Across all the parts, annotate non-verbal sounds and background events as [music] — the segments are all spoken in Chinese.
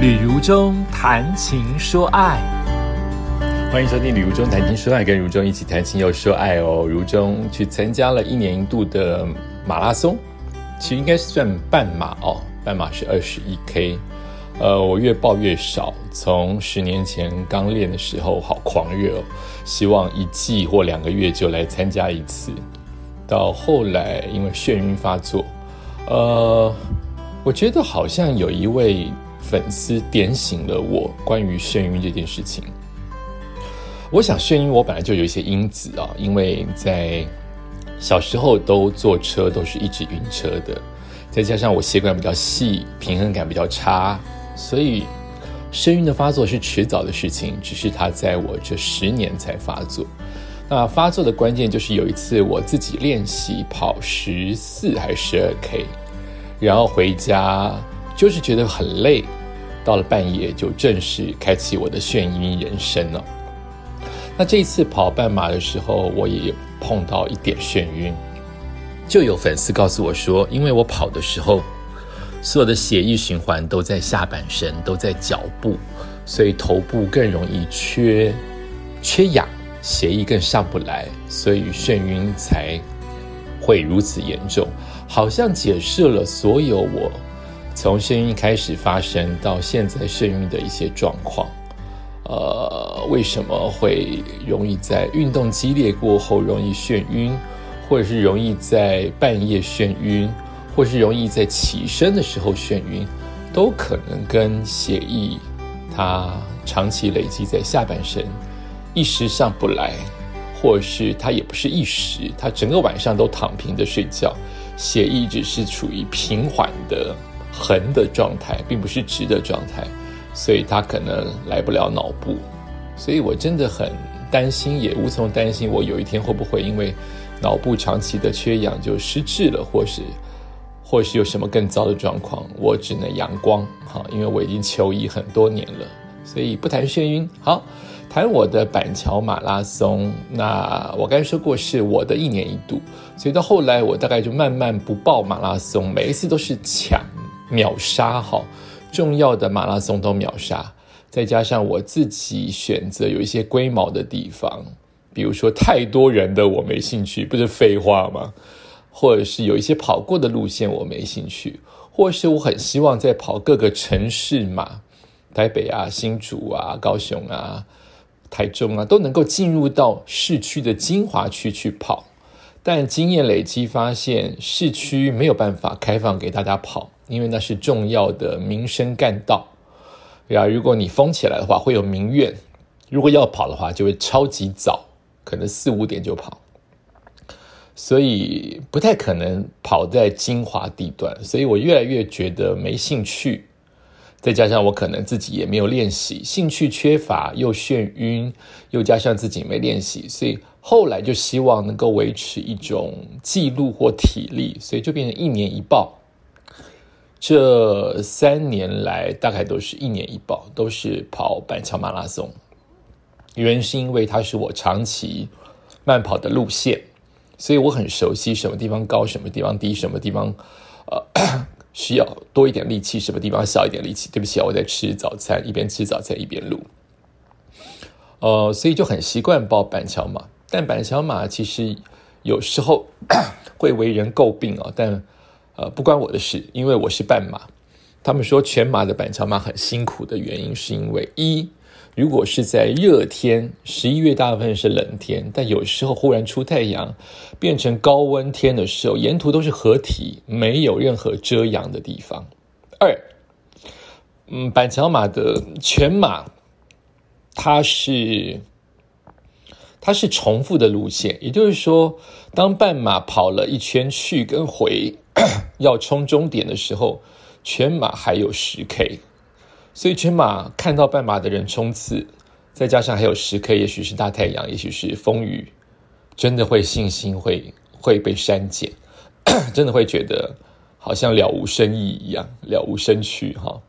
旅如中谈情说爱，欢迎收听《旅如中谈情说爱》，跟如中一起谈情又说爱哦。如中去参加了一年一度的马拉松，其实应该是算半马哦，半马是二十一 K。呃，我越报越少，从十年前刚练的时候好狂热哦，希望一季或两个月就来参加一次，到后来因为眩晕发作，呃，我觉得好像有一位。粉丝点醒了我关于眩晕这件事情。我想眩晕，我本来就有一些因子啊，因为在小时候都坐车都是一直晕车的，再加上我血管比较细，平衡感比较差，所以眩晕的发作是迟早的事情，只是它在我这十年才发作。那发作的关键就是有一次我自己练习跑十四还是十二 K，然后回家就是觉得很累。到了半夜，就正式开启我的眩晕人生了。那这一次跑半马的时候，我也碰到一点眩晕，就有粉丝告诉我说，因为我跑的时候，所有的血液循环都在下半身，都在脚部，所以头部更容易缺缺氧，血液更上不来，所以眩晕才会如此严重。好像解释了所有我。从眩晕开始发生到现在眩晕的一些状况，呃，为什么会容易在运动激烈过后容易眩晕，或者是容易在半夜眩晕，或是容易在起身的时候眩晕，都可能跟血液它长期累积在下半身，一时上不来，或是它也不是一时，它整个晚上都躺平的睡觉，血液只是处于平缓的。横的状态，并不是直的状态，所以他可能来不了脑部，所以我真的很担心，也无从担心我有一天会不会因为脑部长期的缺氧就失智了，或是或是有什么更糟的状况，我只能阳光哈，因为我已经求医很多年了，所以不谈眩晕，好谈我的板桥马拉松。那我刚才说过是我的一年一度，所以到后来我大概就慢慢不报马拉松，每一次都是抢。秒杀哈，重要的马拉松都秒杀，再加上我自己选择有一些龟毛的地方，比如说太多人的我没兴趣，不是废话吗？或者是有一些跑过的路线我没兴趣，或是我很希望在跑各个城市嘛，台北啊、新竹啊、高雄啊、台中啊，都能够进入到市区的精华区去跑，但经验累积发现，市区没有办法开放给大家跑。因为那是重要的民生干道，呀，如果你封起来的话，会有民怨。如果要跑的话，就会超级早，可能四五点就跑，所以不太可能跑在精华地段。所以我越来越觉得没兴趣，再加上我可能自己也没有练习，兴趣缺乏，又眩晕，又加上自己没练习，所以后来就希望能够维持一种记录或体力，所以就变成一年一报。这三年来，大概都是一年一报，都是跑板桥马拉松。原因是因为它是我长期慢跑的路线，所以我很熟悉什么地方高，什么地方低，什么地方呃 [clears throat] 需要多一点力气，什么地方少一点力气。对不起啊，我在吃早餐，一边吃早餐一边录。呃，所以就很习惯报板桥马，但板桥马其实有时候 [clears throat] 会为人诟病啊，但。呃，不关我的事，因为我是半马。他们说全马的板桥马很辛苦的原因，是因为一，如果是在热天，十一月大部分是冷天，但有时候忽然出太阳，变成高温天的时候，沿途都是合体，没有任何遮阳的地方。二，嗯，板桥马的全马，它是。它是重复的路线，也就是说，当半马跑了一圈去跟回，[coughs] 要冲终点的时候，全马还有十 K，所以全马看到半马的人冲刺，再加上还有十 K，也许是大太阳，也许是风雨，真的会信心会会被删减，[coughs] 真的会觉得好像了无生意一样，了无生趣哈。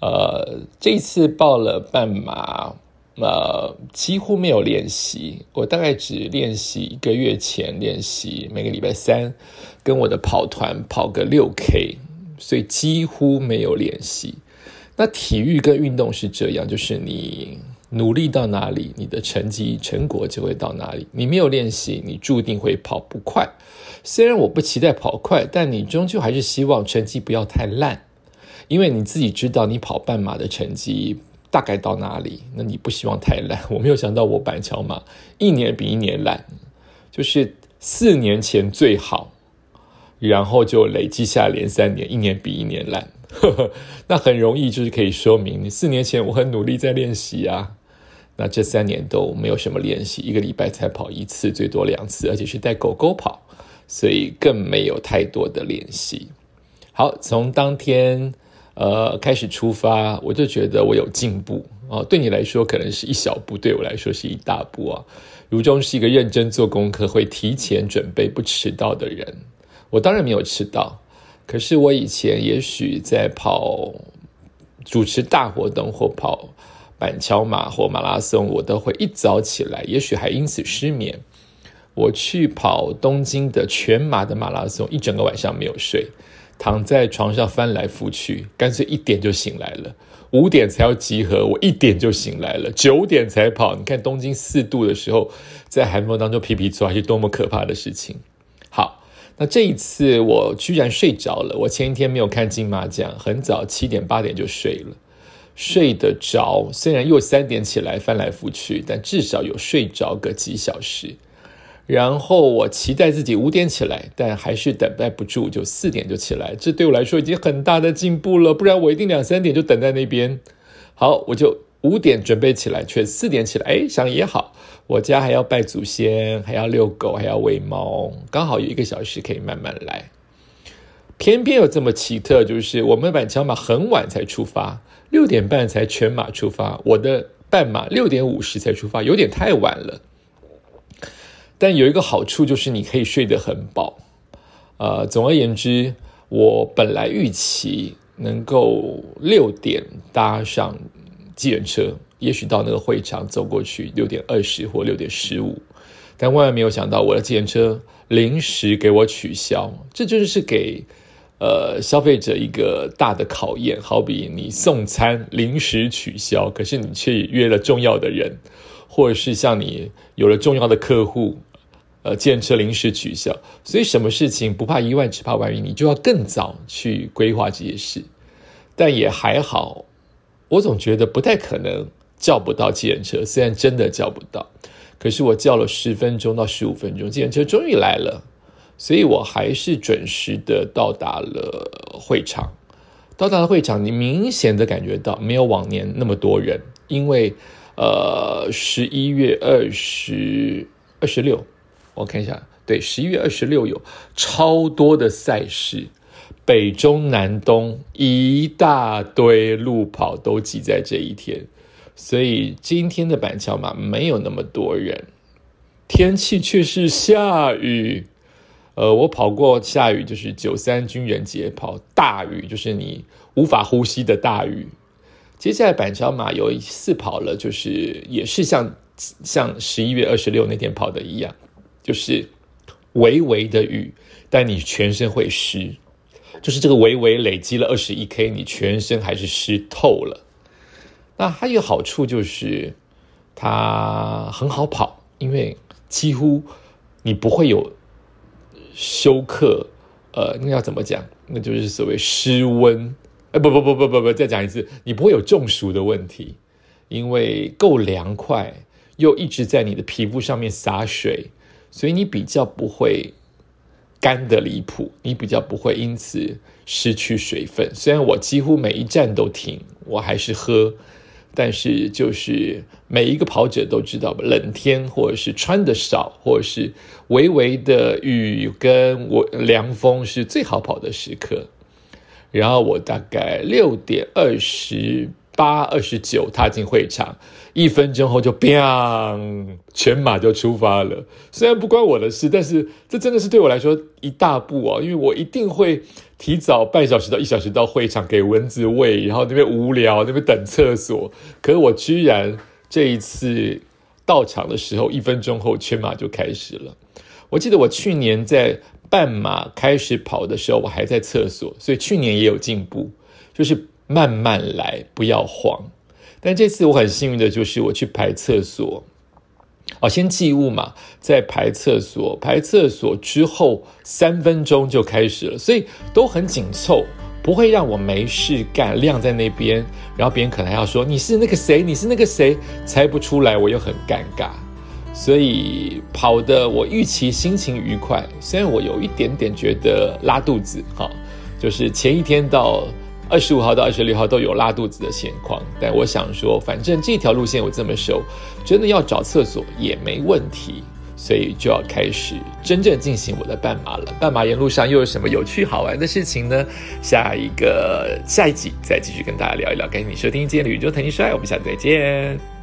呃，这次报了半马。呃，几乎没有练习，我大概只练习一个月前练习，每个礼拜三跟我的跑团跑个六 K，所以几乎没有练习。那体育跟运动是这样，就是你努力到哪里，你的成绩成果就会到哪里。你没有练习，你注定会跑不快。虽然我不期待跑快，但你终究还是希望成绩不要太烂，因为你自己知道你跑半马的成绩大概到哪里，那你不希望太烂。[laughs] 我没有想到我板桥马一年比一年烂，就是四年前最好，然后就累积下连三年，一年比一年烂。[laughs] 那很容易就是可以说明，你四年前我很努力在练习啊，那这三年都没有什么练习，一个礼拜才跑一次，最多两次，而且是带狗狗跑，所以更没有太多的练习。好，从当天呃开始出发，我就觉得我有进步哦。对你来说可能是一小步，对我来说是一大步啊。如中是一个认真做功课、会提前准备、不迟到的人，我当然没有迟到。可是我以前也许在跑主持大活动或跑板桥马或马拉松，我都会一早起来，也许还因此失眠。我去跑东京的全马的马拉松，一整个晚上没有睡，躺在床上翻来覆去，干脆一点就醒来了。五点才要集合，我一点就醒来了，九点才跑。你看东京四度的时候，在寒风当中皮皮做，是多么可怕的事情。好。那这一次我居然睡着了。我前一天没有看金马奖，很早七点八点就睡了，睡得着。虽然又三点起来翻来覆去，但至少有睡着个几小时。然后我期待自己五点起来，但还是等待不住，就四点就起来。这对我来说已经很大的进步了，不然我一定两三点就等在那边。好，我就五点准备起来，却四点起来。哎，想也好。我家还要拜祖先，还要遛狗，还要喂猫，刚好有一个小时可以慢慢来。偏偏有这么奇特，就是我们板桥马很晚才出发，六点半才全马出发，我的半马六点五十才出发，有点太晚了。但有一个好处就是你可以睡得很饱。呃，总而言之，我本来预期能够六点搭上计程车。也许到那个会场走过去六点二十或六点十五，但万万没有想到我的自行车临时给我取消，这就是给呃消费者一个大的考验。好比你送餐临时取消，可是你却约了重要的人，或者是像你有了重要的客户，呃，自行车临时取消。所以什么事情不怕一万，只怕万一，你就要更早去规划这些事。但也还好，我总觉得不太可能。叫不到计程车，虽然真的叫不到，可是我叫了十分钟到十五分钟，计程车终于来了，所以我还是准时的到达了会场。到达了会场，你明显的感觉到没有往年那么多人，因为呃十一月二十二十六，我看一下，对，十一月二十六有超多的赛事，北中南东一大堆路跑都挤在这一天。所以今天的板桥马没有那么多人，天气却是下雨。呃，我跑过下雨，就是九三军人节跑大雨，就是你无法呼吸的大雨。接下来板桥马有一次跑了，就是也是像像十一月二十六那天跑的一样，就是微微的雨，但你全身会湿，就是这个微微累积了二十一 K，你全身还是湿透了。那还有好处就是，它很好跑，因为几乎你不会有休克，呃，那要怎么讲？那就是所谓失温。哎，不不不不不不，再讲一次，你不会有中暑的问题，因为够凉快，又一直在你的皮肤上面洒水，所以你比较不会干的离谱，你比较不会因此失去水分。虽然我几乎每一站都停，我还是喝。但是，就是每一个跑者都知道，冷天或者是穿的少，或者是微微的雨跟我凉风是最好跑的时刻。然后我大概六点二十。八二十九踏进会场，一分钟后就 biang 全马就出发了。虽然不关我的事，但是这真的是对我来说一大步哦，因为我一定会提早半小时到一小时到会场给蚊子喂，然后那边无聊，那边等厕所。可是我居然这一次到场的时候，一分钟后全马就开始了。我记得我去年在半马开始跑的时候，我还在厕所，所以去年也有进步，就是。慢慢来，不要慌。但这次我很幸运的就是我去排厕所，哦，先寄物嘛，再排厕所，排厕所之后三分钟就开始了，所以都很紧凑，不会让我没事干晾在那边，然后别人可能还要说你是那个谁，你是那个谁，猜不出来，我又很尴尬，所以跑的我预期心情愉快，虽然我有一点点觉得拉肚子，哈，就是前一天到。二十五号到二十六号都有拉肚子的情况，但我想说，反正这条路线我这么熟，真的要找厕所也没问题，所以就要开始真正进行我的半马了。半马沿路上又有什么有趣好玩的事情呢？下一个下一集再继续跟大家聊一聊。感谢你收听今天的宇宙谈情说爱，我们下次再见。